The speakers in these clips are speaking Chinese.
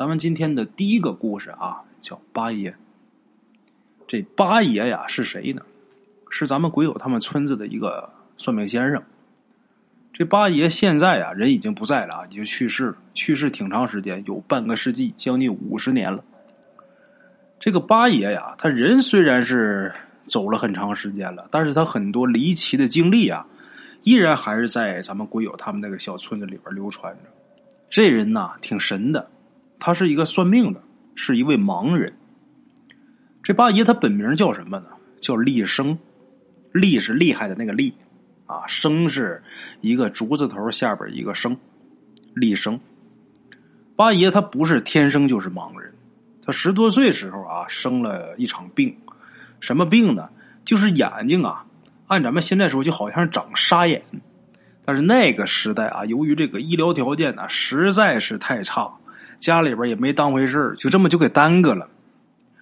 咱们今天的第一个故事啊，叫八爷。这八爷呀是谁呢？是咱们鬼友他们村子的一个算命先生。这八爷现在啊人已经不在了啊，已经去世了，去世挺长时间，有半个世纪，将近五十年了。这个八爷呀，他人虽然是走了很长时间了，但是他很多离奇的经历啊，依然还是在咱们鬼友他们那个小村子里边流传着。这人呐挺神的，他是一个算命的，是一位盲人。这八爷他本名叫什么呢？叫厉生，厉是厉害的那个厉，啊，生是一个竹字头下边一个生，厉生。八爷他不是天生就是盲人，他十多岁时候啊生了一场病，什么病呢？就是眼睛啊，按咱们现在说就好像长沙眼。但是那个时代啊，由于这个医疗条件呢实在是太差，家里边也没当回事就这么就给耽搁了。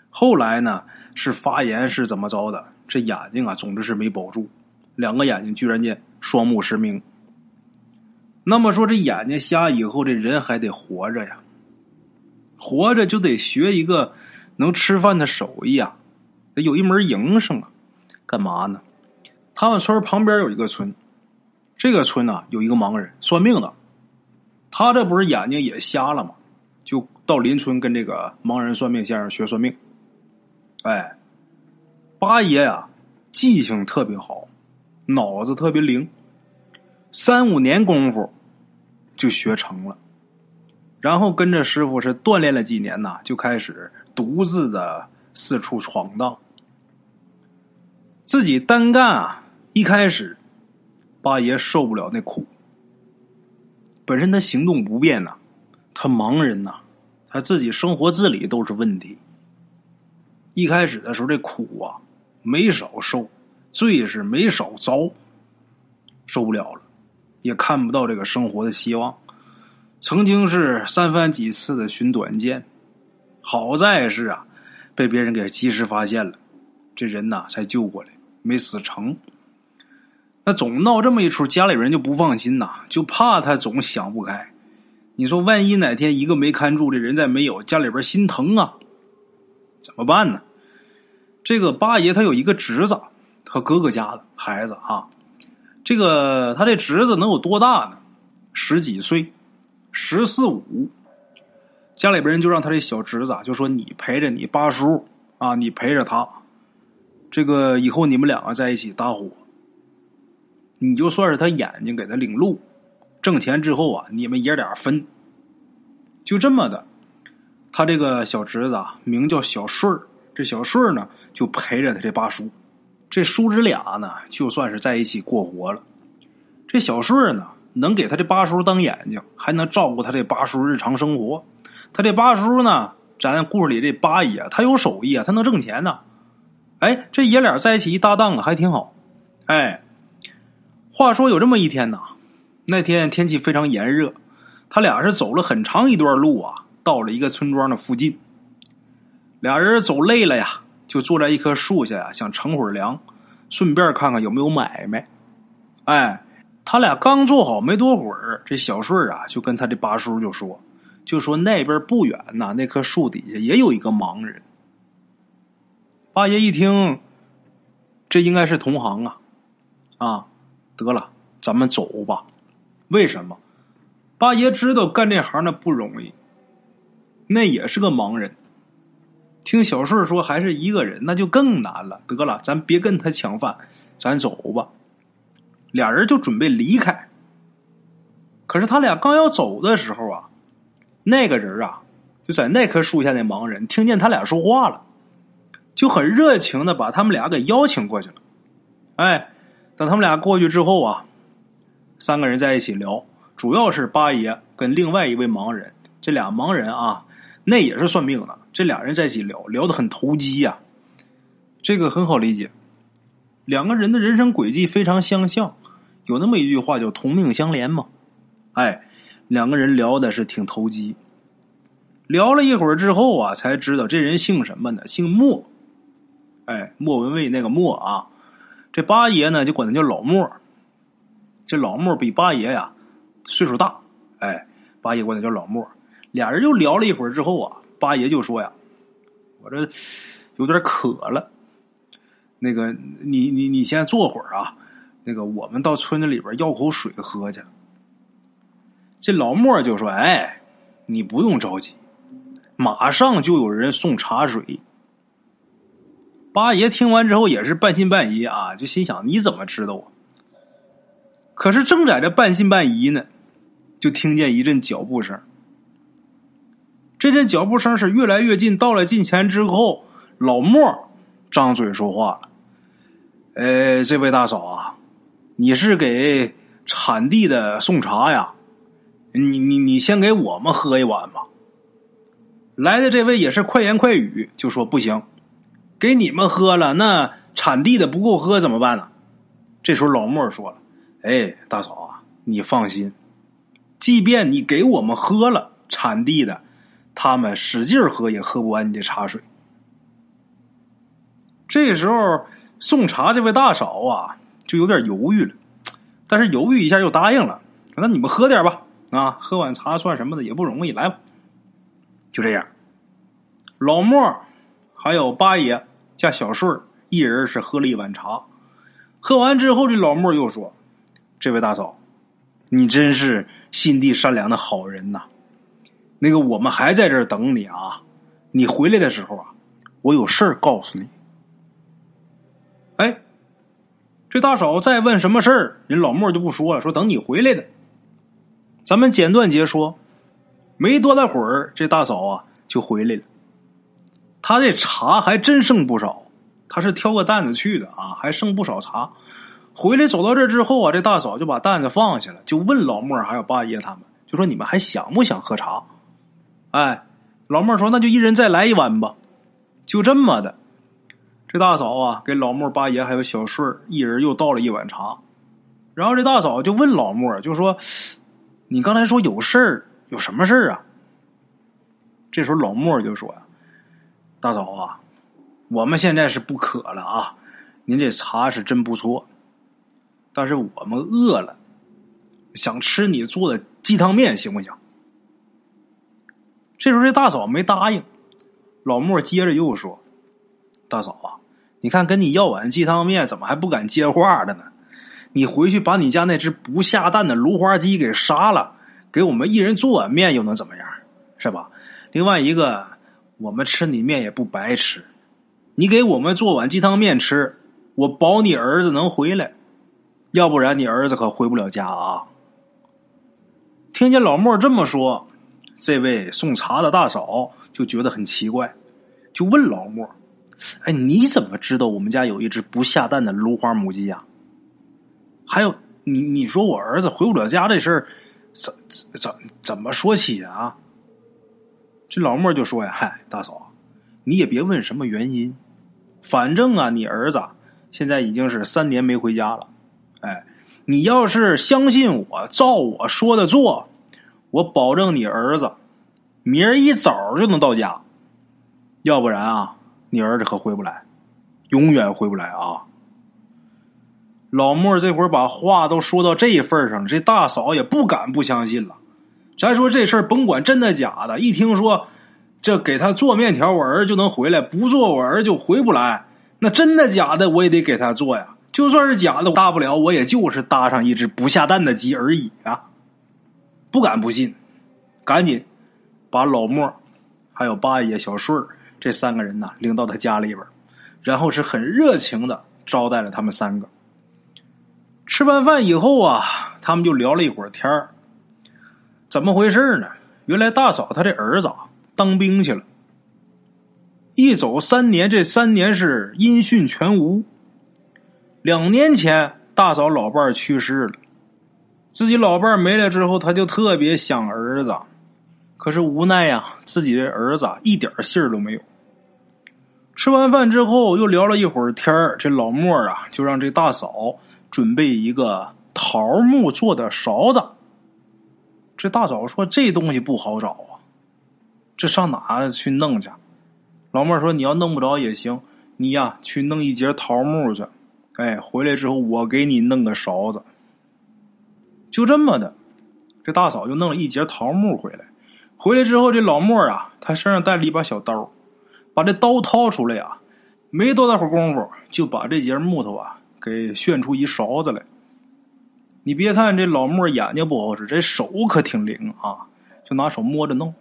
后来呢，是发炎是怎么着的？这眼睛啊，总之是没保住，两个眼睛居然间双目失明。那么说，这眼睛瞎以后，这人还得活着呀，活着就得学一个能吃饭的手艺啊，得有一门营生啊。干嘛呢？他们村旁边有一个村，这个村呢有一个盲人算命的，他这不是眼睛也瞎了吗？就到邻村跟这个盲人算命先生学算命。哎，八爷呀，记性特别好，脑子特别灵，三五年功夫就学成了，然后跟着师傅是锻炼了几年呐，就开始独自的四处闯荡，自己单干啊。一开始，八爷受不了那苦，本身他行动不便呐，他盲人呐，他自己生活自理都是问题。一开始的时候，这苦啊没少受，罪是没少遭，受不了了，也看不到这个生活的希望。曾经是三番几次的寻短见，好在是啊，被别人给及时发现了，这人呐才救过来，没死成。那总闹这么一出，家里人就不放心呐，就怕他总想不开。你说，万一哪天一个没看住，的人再没有，家里边心疼啊，怎么办呢？这个八爷他有一个侄子，他哥哥家的孩子啊。这个他这侄子能有多大呢？十几岁，十四五。家里边人就让他这小侄子就说：“你陪着你八叔啊，你陪着他。这个以后你们两个在一起搭伙，你就算是他眼睛给他领路，挣钱之后啊，你们爷俩分。就这么的，他这个小侄子啊，名叫小顺儿。这小顺儿呢。”就陪着他这八叔，这叔侄俩呢，就算是在一起过活了。这小顺呢，能给他这八叔当眼睛，还能照顾他这八叔日常生活。他这八叔呢，咱故事里这八爷，他有手艺啊，他能挣钱呢。哎，这爷俩在一起一搭档啊，还挺好。哎，话说有这么一天呐，那天天气非常炎热，他俩是走了很长一段路啊，到了一个村庄的附近。俩人走累了呀。就坐在一棵树下呀，想乘会儿凉，顺便看看有没有买卖。哎，他俩刚坐好没多会儿，这小顺啊就跟他的八叔就说：“就说那边不远呐，那棵树底下也有一个盲人。”八爷一听，这应该是同行啊，啊，得了，咱们走吧。为什么？八爷知道干这行的不容易，那也是个盲人。听小顺说还是一个人，那就更难了。得了，咱别跟他抢饭，咱走吧。俩人就准备离开。可是他俩刚要走的时候啊，那个人啊，就在那棵树下那盲人听见他俩说话了，就很热情的把他们俩给邀请过去了。哎，等他们俩过去之后啊，三个人在一起聊，主要是八爷跟另外一位盲人，这俩盲人啊，那也是算命的。这俩人在一起聊聊的很投机呀，这个很好理解。两个人的人生轨迹非常相像，有那么一句话叫“同命相连”嘛。哎，两个人聊的是挺投机。聊了一会儿之后啊，才知道这人姓什么呢？姓莫。哎，莫文蔚那个莫啊，这八爷呢就管他叫老莫。这老莫比八爷呀岁数大，哎，八爷管他叫老莫。俩人又聊了一会儿之后啊，八爷就说呀：“我这有点渴了，那个你你你先坐会儿啊，那个我们到村子里边要口水喝去。”这老莫就说：“哎，你不用着急，马上就有人送茶水。”八爷听完之后也是半信半疑啊，就心想：“你怎么知道我？”可是正在这半信半疑呢，就听见一阵脚步声。这阵脚步声是越来越近，到了近前之后，老莫张嘴说话了：“呃，这位大嫂啊，你是给产地的送茶呀？你你你先给我们喝一碗吧。”来的这位也是快言快语，就说：“不行，给你们喝了，那产地的不够喝怎么办呢？”这时候老莫说了。哎，大嫂啊，你放心，即便你给我们喝了产地的，他们使劲喝也喝不完你这茶水。这时候送茶这位大嫂啊，就有点犹豫了，但是犹豫一下又答应了，那你们喝点吧，啊，喝碗茶算什么的，也不容易，来吧。就这样，老莫还有八爷加小顺一人是喝了一碗茶，喝完之后，这老莫又说。这位大嫂，你真是心地善良的好人呐！那个，我们还在这儿等你啊！你回来的时候啊，我有事儿告诉你。哎，这大嫂再问什么事儿，人老莫就不说了，说等你回来的。咱们简短截说，没多大会儿，这大嫂啊就回来了。他这茶还真剩不少，他是挑个担子去的啊，还剩不少茶。回来走到这之后啊，这大嫂就把担子放下了，就问老莫还有八爷他们，就说：“你们还想不想喝茶？”哎，老莫说：“那就一人再来一碗吧。”就这么的，这大嫂啊给老莫、八爷还有小顺一人又倒了一碗茶。然后这大嫂就问老莫，就说：“你刚才说有事儿，有什么事儿啊？”这时候老莫就说：“呀，大嫂啊，我们现在是不渴了啊，您这茶是真不错。”但是我们饿了，想吃你做的鸡汤面，行不行？这时候这大嫂没答应，老莫接着又说：“大嫂啊，你看跟你要碗鸡汤面，怎么还不敢接话的呢？你回去把你家那只不下蛋的芦花鸡给杀了，给我们一人做碗面，又能怎么样？是吧？另外一个，我们吃你面也不白吃，你给我们做碗鸡汤面吃，我保你儿子能回来。”要不然你儿子可回不了家啊！听见老莫这么说，这位送茶的大嫂就觉得很奇怪，就问老莫：“哎，你怎么知道我们家有一只不下蛋的芦花母鸡呀？还有，你你说我儿子回不了家这事儿，怎怎怎么说起啊？”这老莫就说呀：“嗨，大嫂，你也别问什么原因，反正啊，你儿子现在已经是三年没回家了。”哎，你要是相信我，照我说的做，我保证你儿子明儿一早就能到家。要不然啊，你儿子可回不来，永远回不来啊！老莫这会儿把话都说到这份上了，这大嫂也不敢不相信了。咱说这事儿甭管真的假的，一听说这给他做面条，我儿就能回来；不做，我儿就回不来。那真的假的，我也得给他做呀。就算是假的，大不了我也就是搭上一只不下蛋的鸡而已啊！不敢不信，赶紧把老莫还有八爷、小顺这三个人呢领到他家里边，然后是很热情的招待了他们三个。吃完饭以后啊，他们就聊了一会儿天儿。怎么回事呢？原来大嫂她这儿子当兵去了，一走三年，这三年是音讯全无。两年前，大嫂老伴儿去世了，自己老伴儿没了之后，他就特别想儿子，可是无奈呀，自己的儿子一点信儿都没有。吃完饭之后，又聊了一会儿天，这老莫啊，就让这大嫂准备一个桃木做的勺子。这大嫂说：“这东西不好找啊，这上哪去弄去？”老莫说：“你要弄不着也行，你呀去弄一截桃木去。”哎，回来之后我给你弄个勺子，就这么的，这大嫂就弄了一截桃木回来，回来之后，这老莫啊，他身上带了一把小刀，把这刀掏出来啊，没多大会儿功夫，就把这节木头啊给炫出一勺子来。你别看这老莫眼睛不好使，这手可挺灵啊，就拿手摸着弄。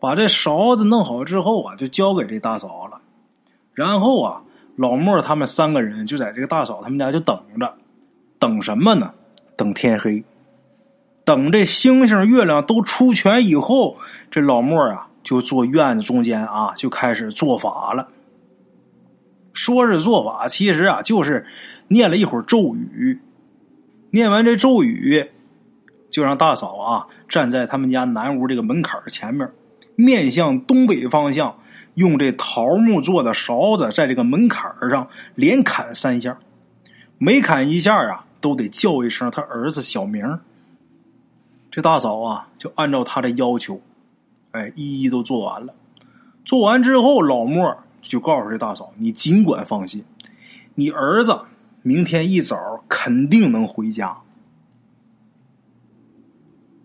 把这勺子弄好之后啊，就交给这大嫂了。然后啊，老莫他们三个人就在这个大嫂他们家就等着，等什么呢？等天黑。等这星星月亮都出全以后，这老莫啊就坐院子中间啊，就开始做法了。说是做法，其实啊就是念了一会儿咒语。念完这咒语，就让大嫂啊站在他们家南屋这个门槛前面，面向东北方向，用这桃木做的勺子在这个门槛上连砍三下，每砍一下啊都得叫一声他儿子小名。这大嫂啊，就按照他的要求，哎，一一都做完了。做完之后，老莫就告诉这大嫂：“你尽管放心，你儿子明天一早肯定能回家。”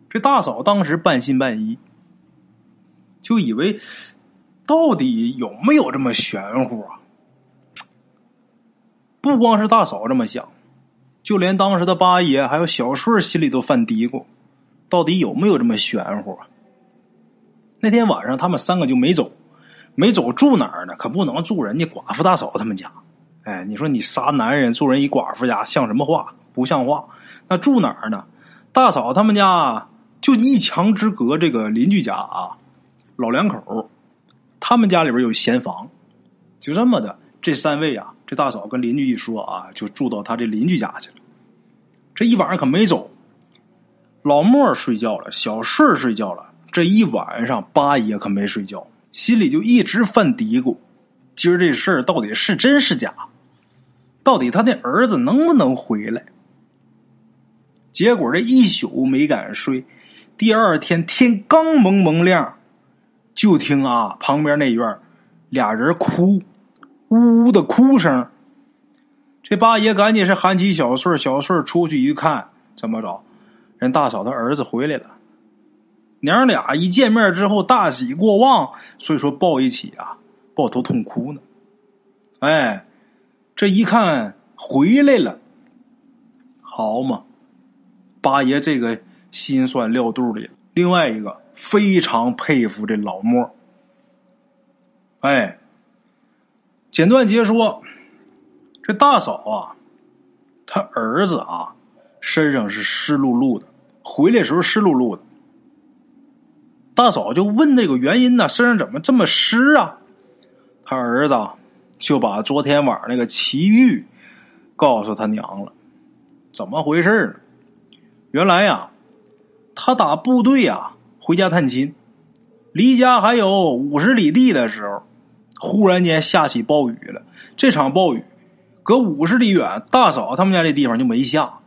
这大嫂当时半信半疑，就以为到底有没有这么玄乎啊？不光是大嫂这么想，就连当时的八爷还有小顺心里都犯嘀咕。到底有没有这么玄乎啊？那天晚上他们三个就没走，没走住哪儿呢？可不能住人家寡妇大嫂他们家。哎，你说你仨男人住人一寡妇家，像什么话？不像话。那住哪儿呢？大嫂他们家就一墙之隔，这个邻居家啊，老两口，他们家里边有闲房，就这么的。这三位啊，这大嫂跟邻居一说啊，就住到他这邻居家去了。这一晚上可没走。老莫睡觉了，小顺睡觉了。这一晚上，八爷可没睡觉，心里就一直犯嘀咕：今儿这事儿到底是真是假？到底他那儿子能不能回来？结果这一宿没敢睡。第二天天刚蒙蒙亮，就听啊旁边那院俩人哭，呜呜的哭声。这八爷赶紧是喊起小顺小顺出去一看，怎么着？人大嫂的儿子回来了，娘俩一见面之后大喜过望，所以说抱一起啊，抱头痛哭呢。哎，这一看回来了，好嘛，八爷这个心酸撂肚里。另外一个非常佩服这老莫。哎，简短截说，这大嫂啊，他儿子啊，身上是湿漉漉的。回来时候湿漉漉的，大嫂就问这个原因呢，身上怎么这么湿啊？他儿子就把昨天晚上那个奇遇告诉他娘了，怎么回事呢？原来呀，他打部队呀回家探亲，离家还有五十里地的时候，忽然间下起暴雨了。这场暴雨隔五十里远，大嫂他们家这地方就没下。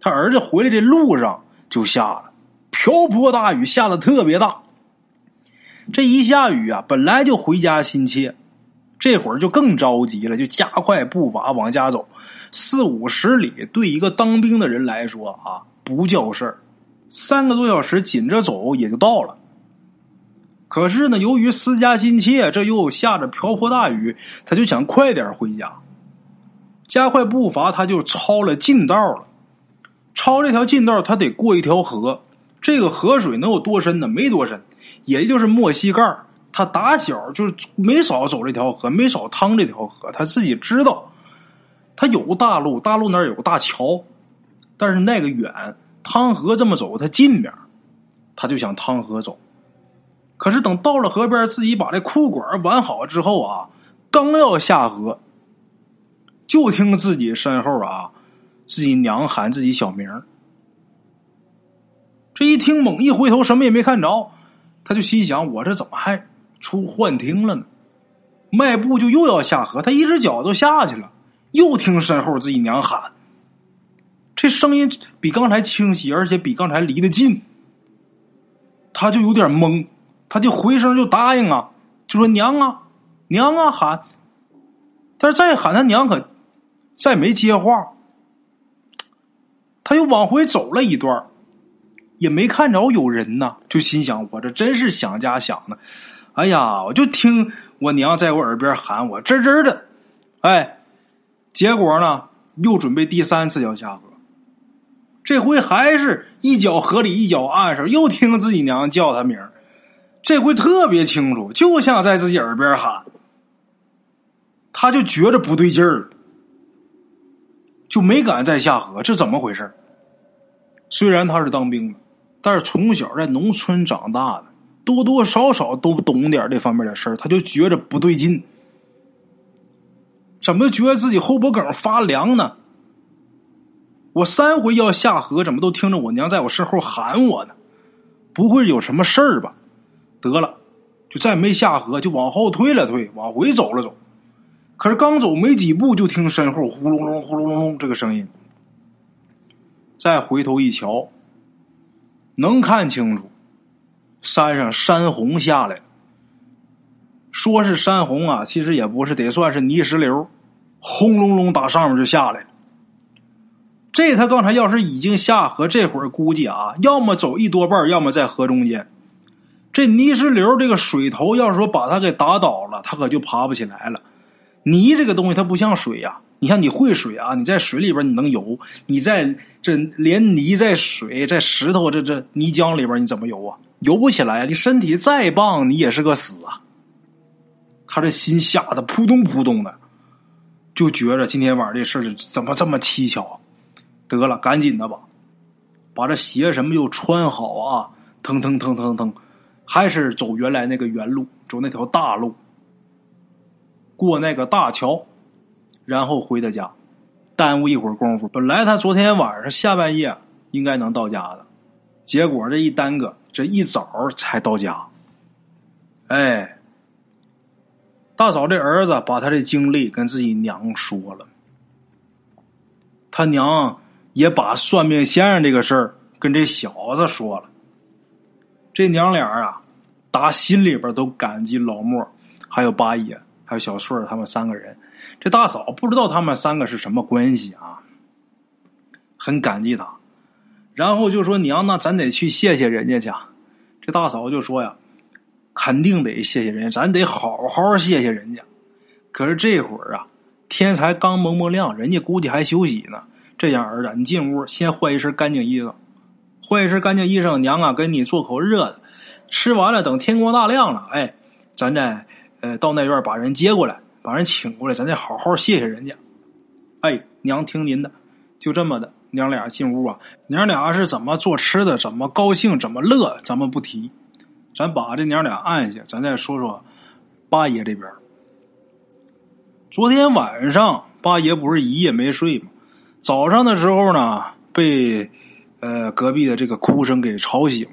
他儿子回来这路上。就下了瓢泼大雨，下的特别大。这一下雨啊，本来就回家心切，这会儿就更着急了，就加快步伐往家走。四五十里对一个当兵的人来说啊，不叫事儿，三个多小时紧着走也就到了。可是呢，由于思家心切，这又下着瓢泼大雨，他就想快点回家，加快步伐，他就抄了近道了。抄这条近道，他得过一条河。这个河水能有多深呢？没多深，也就是没膝盖他打小就是没少走这条河，没少趟这条河。他自己知道，他有大路，大路那儿有个大桥，但是那个远，趟河这么走，他近边他就想趟河走。可是等到了河边，自己把这裤管挽好之后啊，刚要下河，就听自己身后啊。自己娘喊自己小名这一听猛一回头，什么也没看着，他就心想：我这怎么还出幻听了呢？迈步就又要下河，他一只脚都下去了，又听身后自己娘喊，这声音比刚才清晰，而且比刚才离得近，他就有点懵，他就回声就答应啊，就说娘啊，娘啊喊，但是再喊他娘可再没接话。他又往回走了一段也没看着有人呐，就心想我这真是想家想的。哎呀，我就听我娘在我耳边喊我吱吱的，哎，结果呢，又准备第三次要下河，这回还是一脚河里一脚岸上，又听自己娘叫他名这回特别清楚，就像在自己耳边喊，他就觉着不对劲儿了，就没敢再下河。这怎么回事？虽然他是当兵的，但是从小在农村长大的，多多少少都懂点这方面的事儿，他就觉着不对劲。怎么觉得自己后脖梗发凉呢？我三回要下河，怎么都听着我娘在我身后喊我呢？不会有什么事儿吧？得了，就再没下河，就往后退了退，往回走了走。可是刚走没几步，就听身后呼隆隆、呼隆隆这个声音。再回头一瞧，能看清楚，山上山洪下来。说是山洪啊，其实也不是，得算是泥石流，轰隆隆打上面就下来了。这他刚才要是已经下河，这会儿估计啊，要么走一多半，要么在河中间。这泥石流这个水头，要是说把它给打倒了，它可就爬不起来了。泥这个东西，它不像水呀。你像你会水啊，你在水里边你能游，你在这连泥在水在石头这这泥浆里边你怎么游啊？游不起来。你身体再棒，你也是个死啊。他这心吓得扑通扑通的，就觉着今天晚上这事怎么这么蹊跷？啊得了，赶紧的吧，把这鞋什么又穿好啊，腾腾腾腾腾。还是走原来那个原路，走那条大路，过那个大桥，然后回他家，耽误一会儿功夫。本来他昨天晚上下半夜应该能到家的，结果这一耽搁，这一早才到家。哎，大嫂这儿子把他的经历跟自己娘说了，他娘也把算命先生这个事儿跟这小子说了。这娘俩啊，打心里边都感激老莫，还有八爷，还有小顺他们三个人。这大嫂不知道他们三个是什么关系啊，很感激他。然后就说：“娘，那咱得去谢谢人家去。”这大嫂就说：“呀，肯定得谢谢人家，咱得好好谢谢人家。”可是这会儿啊，天才刚蒙蒙亮，人家估计还休息呢。这样，儿子，你进屋先换一身干净衣裳。换一身干净衣裳，娘啊，给你做口热的。吃完了，等天光大亮了，哎，咱再呃到那院把人接过来，把人请过来，咱再好好谢谢人家。哎，娘听您的，就这么的。娘俩进屋啊，娘俩是怎么做吃的，怎么高兴，怎么乐，咱们不提。咱把这娘俩按下，咱再说说八爷这边。昨天晚上八爷不是一夜没睡吗？早上的时候呢，被。呃，隔壁的这个哭声给吵醒，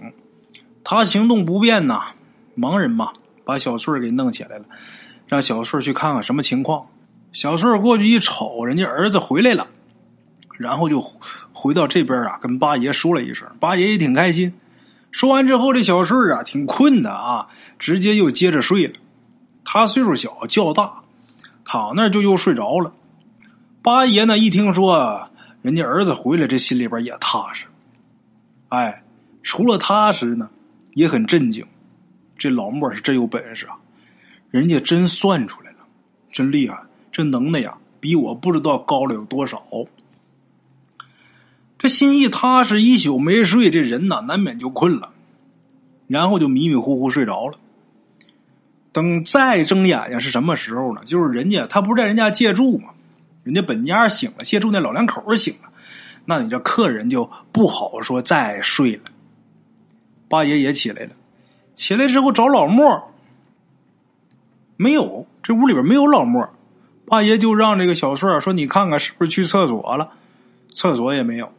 他行动不便呐，盲人嘛，把小顺给弄起来了，让小顺去看看什么情况。小顺过去一瞅，人家儿子回来了，然后就回到这边啊，跟八爷说了一声，八爷也挺开心。说完之后，这小顺啊挺困的啊，直接又接着睡了。他岁数小，觉大，躺那就又睡着了。八爷呢一听说人家儿子回来，这心里边也踏实。哎，除了踏实呢，也很震惊。这老莫是真有本事啊，人家真算出来了，真厉害，这能耐呀，比我不知道高了有多少。这心一踏实，一宿没睡，这人呐难免就困了，然后就迷迷糊糊睡着了。等再睁眼睛是什么时候呢？就是人家他不是在人家借住吗？人家本家醒了，借住那老两口醒了。那你这客人就不好说再睡了。八爷也起来了，起来之后找老莫，没有，这屋里边没有老莫。八爷就让这个小顺说：“你看看是不是去厕所了？”厕所也没有。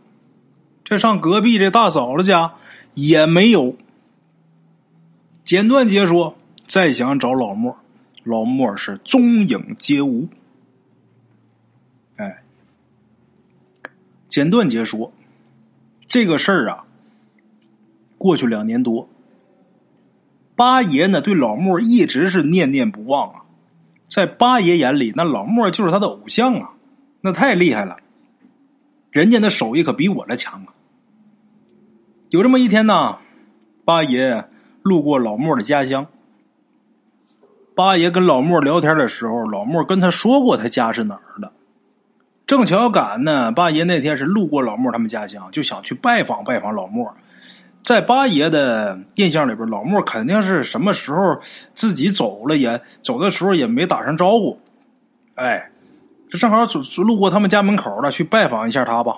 这上隔壁这大嫂子家也没有。简短截说，再想找老莫，老莫是踪影皆无。简短解说，这个事儿啊，过去两年多，八爷呢对老莫一直是念念不忘啊，在八爷眼里，那老莫就是他的偶像啊，那太厉害了，人家那手艺可比我的强啊。有这么一天呢，八爷路过老莫的家乡。八爷跟老莫聊天的时候，老莫跟他说过他家是哪儿的。正巧赶呢，八爷那天是路过老莫他们家乡，就想去拜访拜访老莫。在八爷的印象里边，老莫肯定是什么时候自己走了，也走的时候也没打声招呼。哎，这正好路过他们家门口了，去拜访一下他吧。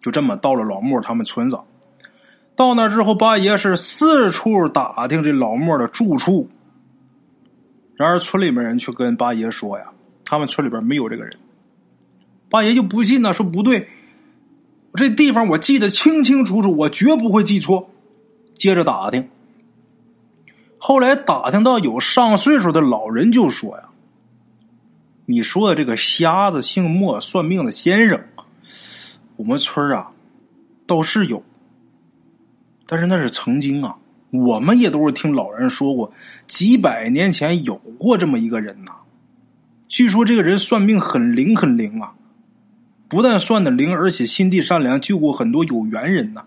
就这么到了老莫他们村子。到那之后，八爷是四处打听这老莫的住处。然而村里面人却跟八爷说呀，他们村里边没有这个人。八爷就不信呢，说不对，这地方我记得清清楚楚，我绝不会记错。接着打听，后来打听到有上岁数的老人就说呀：“你说的这个瞎子姓莫算命的先生，我们村啊倒是有。”但是那是曾经啊，我们也都是听老人说过，几百年前有过这么一个人呐。据说这个人算命很灵很灵啊，不但算的灵，而且心地善良，救过很多有缘人呐。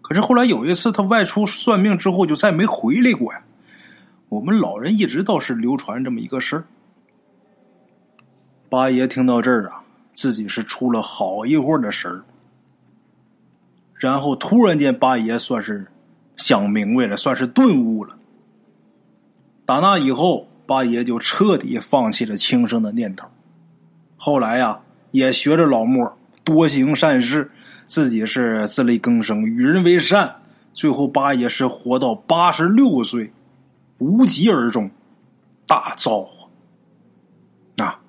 可是后来有一次他外出算命之后，就再没回来过呀。我们老人一直倒是流传这么一个事儿。八爷听到这儿啊，自己是出了好一会儿的神儿。然后突然间，八爷算是想明白了，算是顿悟了。打那以后，八爷就彻底放弃了轻生的念头。后来呀，也学着老莫多行善事，自己是自力更生，与人为善。最后，八爷是活到八十六岁，无疾而终，大造化。啊，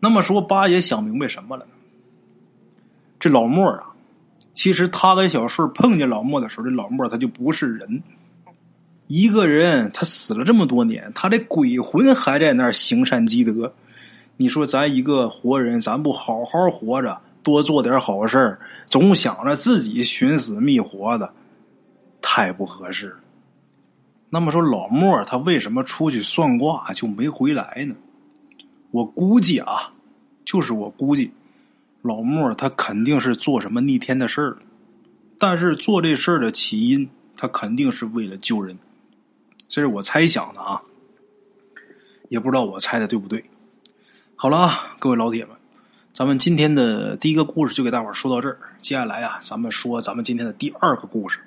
那么说，八爷想明白什么了呢？这老莫啊。其实他跟小顺碰见老莫的时候，这老莫他就不是人。一个人他死了这么多年，他的鬼魂还在那儿行善积德。你说咱一个活人，咱不好好活着，多做点好事总想着自己寻死觅活的，太不合适。那么说老莫他为什么出去算卦就没回来呢？我估计啊，就是我估计。老莫他肯定是做什么逆天的事儿了，但是做这事儿的起因，他肯定是为了救人，这是我猜想的啊，也不知道我猜的对不对。好了啊，各位老铁们，咱们今天的第一个故事就给大伙说到这儿，接下来啊，咱们说咱们今天的第二个故事。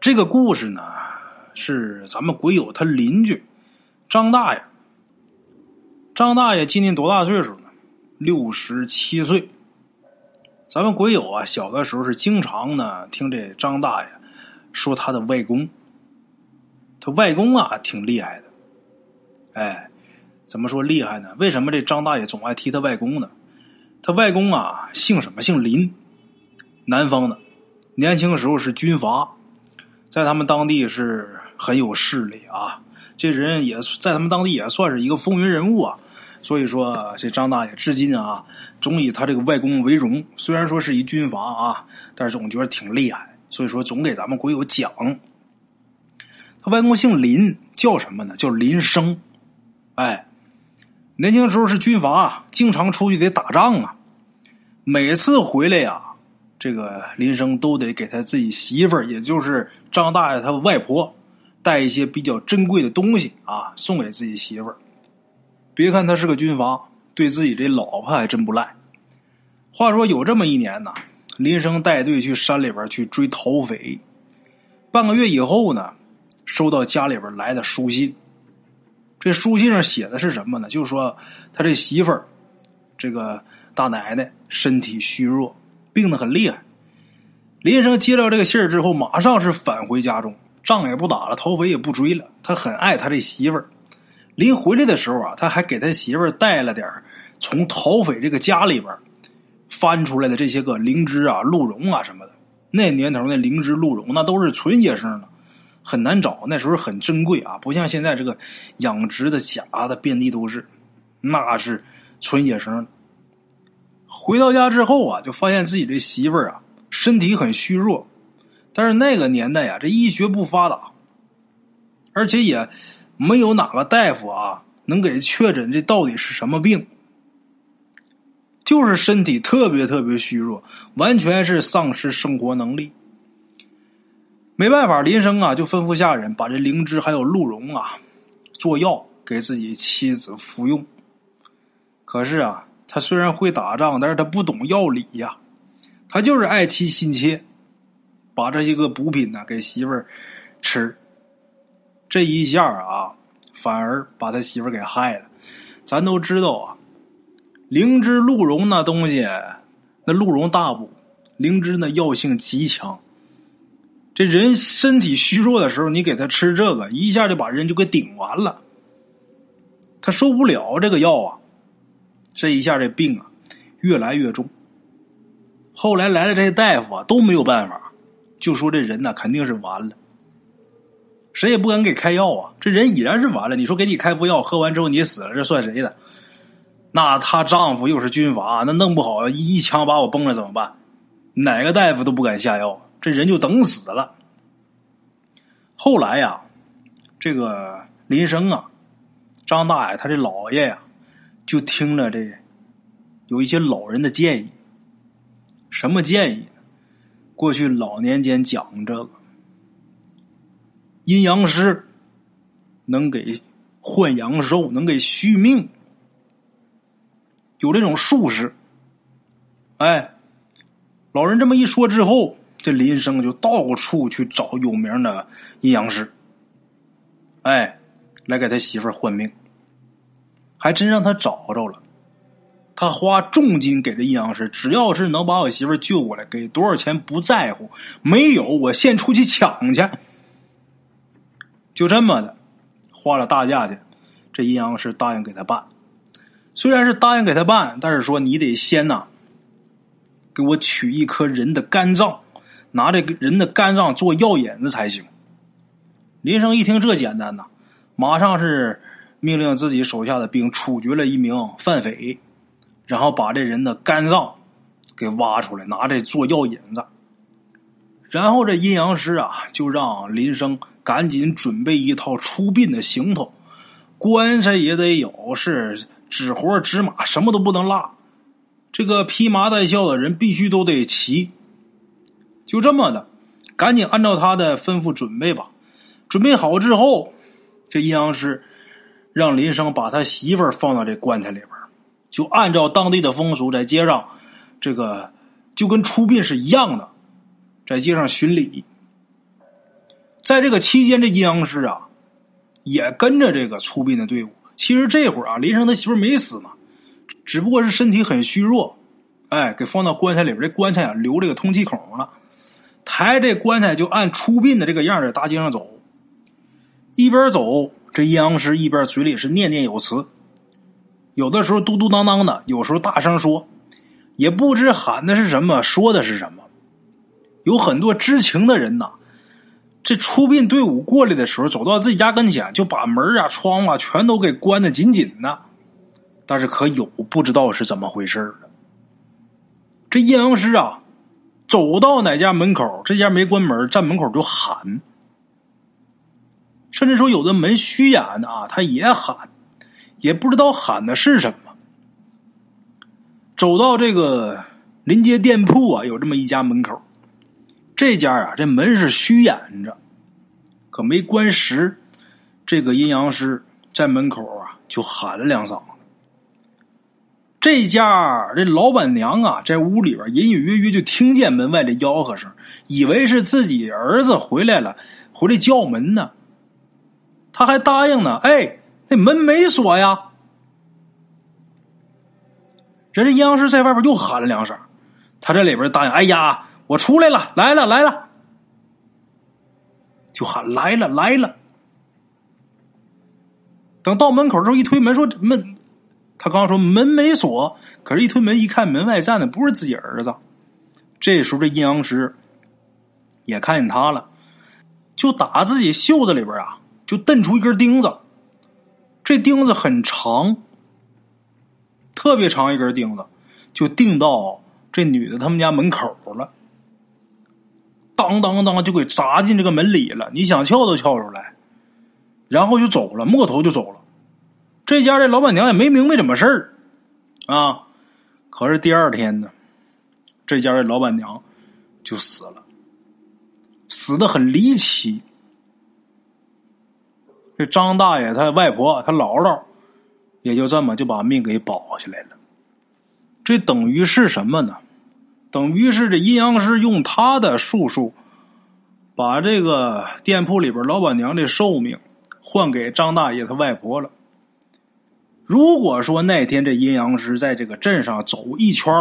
这个故事呢，是咱们鬼友他邻居张大爷，张大爷今年多大岁数呢？六十七岁，咱们鬼友啊，小的时候是经常呢听这张大爷说他的外公，他外公啊挺厉害的，哎，怎么说厉害呢？为什么这张大爷总爱提他外公呢？他外公啊姓什么？姓林，南方的，年轻时候是军阀，在他们当地是很有势力啊，这人也在他们当地也算是一个风云人物啊。所以说，这张大爷至今啊，总以他这个外公为荣。虽然说是一军阀啊，但是总觉得挺厉害。所以说，总给咱们鬼友讲。他外公姓林，叫什么呢？叫林生。哎，年轻时候是军阀，经常出去得打仗啊。每次回来呀，这个林生都得给他自己媳妇儿，也就是张大爷他外婆，带一些比较珍贵的东西啊，送给自己媳妇儿。别看他是个军阀，对自己这老婆还真不赖。话说有这么一年呢，林生带队去山里边去追逃匪。半个月以后呢，收到家里边来的书信。这书信上写的是什么呢？就是说他这媳妇儿，这个大奶奶身体虚弱，病得很厉害。林生接到这个信儿之后，马上是返回家中，仗也不打了，逃匪也不追了。他很爱他这媳妇儿。临回来的时候啊，他还给他媳妇儿带了点从逃匪这个家里边翻出来的这些个灵芝啊、鹿茸啊什么的。那年头那灵芝、鹿茸那都是纯野生的，很难找。那时候很珍贵啊，不像现在这个养殖的假的遍地都是，那是纯野生。回到家之后啊，就发现自己这媳妇儿啊身体很虚弱，但是那个年代呀，这医学不发达，而且也。没有哪个大夫啊能给确诊这到底是什么病。就是身体特别特别虚弱，完全是丧失生活能力。没办法，林生啊就吩咐下人把这灵芝还有鹿茸啊做药给自己妻子服用。可是啊，他虽然会打仗，但是他不懂药理呀，他就是爱妻心切，把这些个补品呢给媳妇儿吃。这一下啊，反而把他媳妇儿给害了。咱都知道啊，灵芝、鹿茸那东西，那鹿茸大补，灵芝那药性极强。这人身体虚弱的时候，你给他吃这个，一下就把人就给顶完了。他受不了这个药啊，这一下这病啊越来越重。后来来的这些大夫啊都没有办法，就说这人呢肯定是完了，谁也不敢给开药啊。这人已然是完了，你说给你开副药，喝完之后你死了，这算谁的？那她丈夫又是军阀，那弄不好一枪把我崩了怎么办？哪个大夫都不敢下药。这人就等死了。后来呀，这个林生啊，张大爷他这姥爷呀，就听了这有一些老人的建议。什么建议？过去老年间讲这个阴阳师能给换阳寿，能给续命，有这种术士。哎，老人这么一说之后。这林生就到处去找有名的阴阳师，哎，来给他媳妇换命，还真让他找着了。他花重金给这阴阳师，只要是能把我媳妇救过来，给多少钱不在乎，没有我先出去抢去。就这么的，花了大价钱，这阴阳师答应给他办。虽然是答应给他办，但是说你得先呐，给我取一颗人的肝脏。拿这个人的肝脏做药引子才行。林生一听这简单呐，马上是命令自己手下的兵处决了一名犯匪，然后把这人的肝脏给挖出来，拿这做药引子。然后这阴阳师啊，就让林生赶紧准备一套出殡的行头，棺材也得有，是纸活纸马什么都不能落。这个披麻戴孝的人必须都得齐。就这么的，赶紧按照他的吩咐准备吧。准备好之后，这阴阳师让林生把他媳妇儿放到这棺材里边，就按照当地的风俗，在街上这个就跟出殡是一样的，在街上巡礼。在这个期间，这阴阳师啊也跟着这个出殡的队伍。其实这会儿啊，林生他媳妇没死呢，只不过是身体很虚弱，哎，给放到棺材里边。这棺材啊留这个通气孔了。抬这棺材就按出殡的这个样在大街上走，一边走这阴阳师一边嘴里是念念有词，有的时候嘟嘟囔囔的，有时候大声说，也不知喊的是什么，说的是什么。有很多知情的人呐，这出殡队伍过来的时候，走到自己家跟前，就把门啊、窗啊全都给关的紧紧的。但是可有不知道是怎么回事的，这阴阳师啊。走到哪家门口，这家没关门，站门口就喊，甚至说有的门虚掩的啊，他也喊，也不知道喊的是什么。走到这个临街店铺啊，有这么一家门口，这家啊，这门是虚掩着，可没关实。这个阴阳师在门口啊，就喊了两嗓。这家这老板娘啊，在屋里边隐隐约约就听见门外的吆喝声，以为是自己儿子回来了，回来叫门呢。他还答应呢，哎，那门没锁呀。人家阴阳师在外边又喊了两声，他这里边答应，哎呀，我出来了，来了，来了，就喊来了，来了。等到门口之后，一推门，说门。他刚说门没锁，可是，一推门一看，门外站的不是自己儿子。这时候，这阴阳师也看见他了，就打自己袖子里边啊，就蹬出一根钉子。这钉子很长，特别长一根钉子，就钉到这女的他们家门口了。当当当，就给砸进这个门里了。你想撬都撬出来，然后就走了，摸头就走了。这家这老板娘也没明白怎么事儿，啊，可是第二天呢，这家的老板娘就死了，死的很离奇。这张大爷他外婆他姥姥也就这么就把命给保下来了。这等于是什么呢？等于是这阴阳师用他的术数，把这个店铺里边老板娘的寿命换给张大爷他外婆了。如果说那天这阴阳师在这个镇上走一圈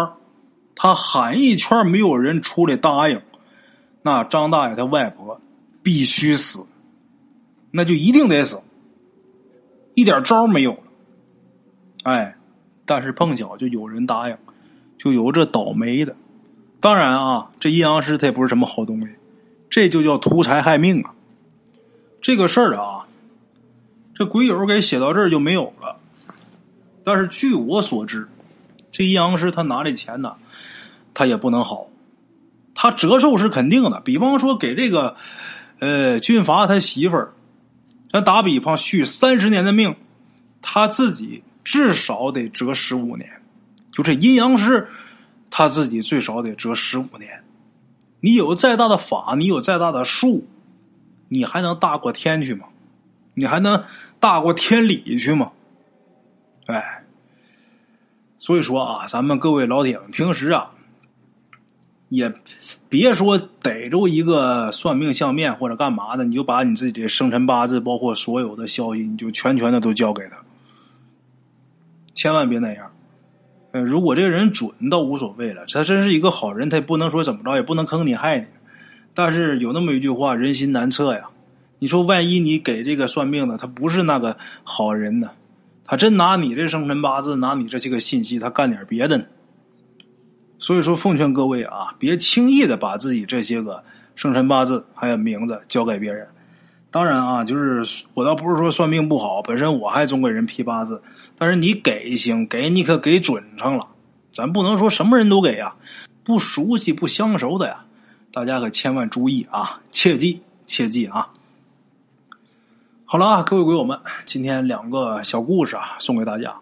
他喊一圈没有人出来答应，那张大爷他外婆必须死。那就一定得死，一点招没有了。哎，但是碰巧就有人答应，就有这倒霉的。当然啊，这阴阳师他也不是什么好东西，这就叫图财害命啊。这个事儿啊，这鬼友给写到这儿就没有了。但是据我所知，这阴阳师他拿这钱呢，他也不能好，他折寿是肯定的。比方说给这个呃军阀他媳妇儿。咱打比方，续三十年的命，他自己至少得折十五年。就这阴阳师，他自己最少得折十五年。你有再大的法，你有再大的术，你还能大过天去吗？你还能大过天理去吗？哎，所以说啊，咱们各位老铁们，平时啊。也别说逮住一个算命相面或者干嘛的，你就把你自己的生辰八字，包括所有的消息，你就全权的都交给他，千万别那样。呃，如果这个人准，倒无所谓了，他真是一个好人，他也不能说怎么着，也不能坑你害你。但是有那么一句话，人心难测呀。你说万一你给这个算命的，他不是那个好人呢？他真拿你这生辰八字，拿你这些个信息，他干点别的呢？所以说，奉劝各位啊，别轻易的把自己这些个生辰八字还有名字交给别人。当然啊，就是我倒不是说算命不好，本身我还总给人批八字，但是你给行，给你可给准上了。咱不能说什么人都给呀，不熟悉、不相熟的呀，大家可千万注意啊，切记切记啊。好了啊，各位鬼友们，今天两个小故事啊，送给大家。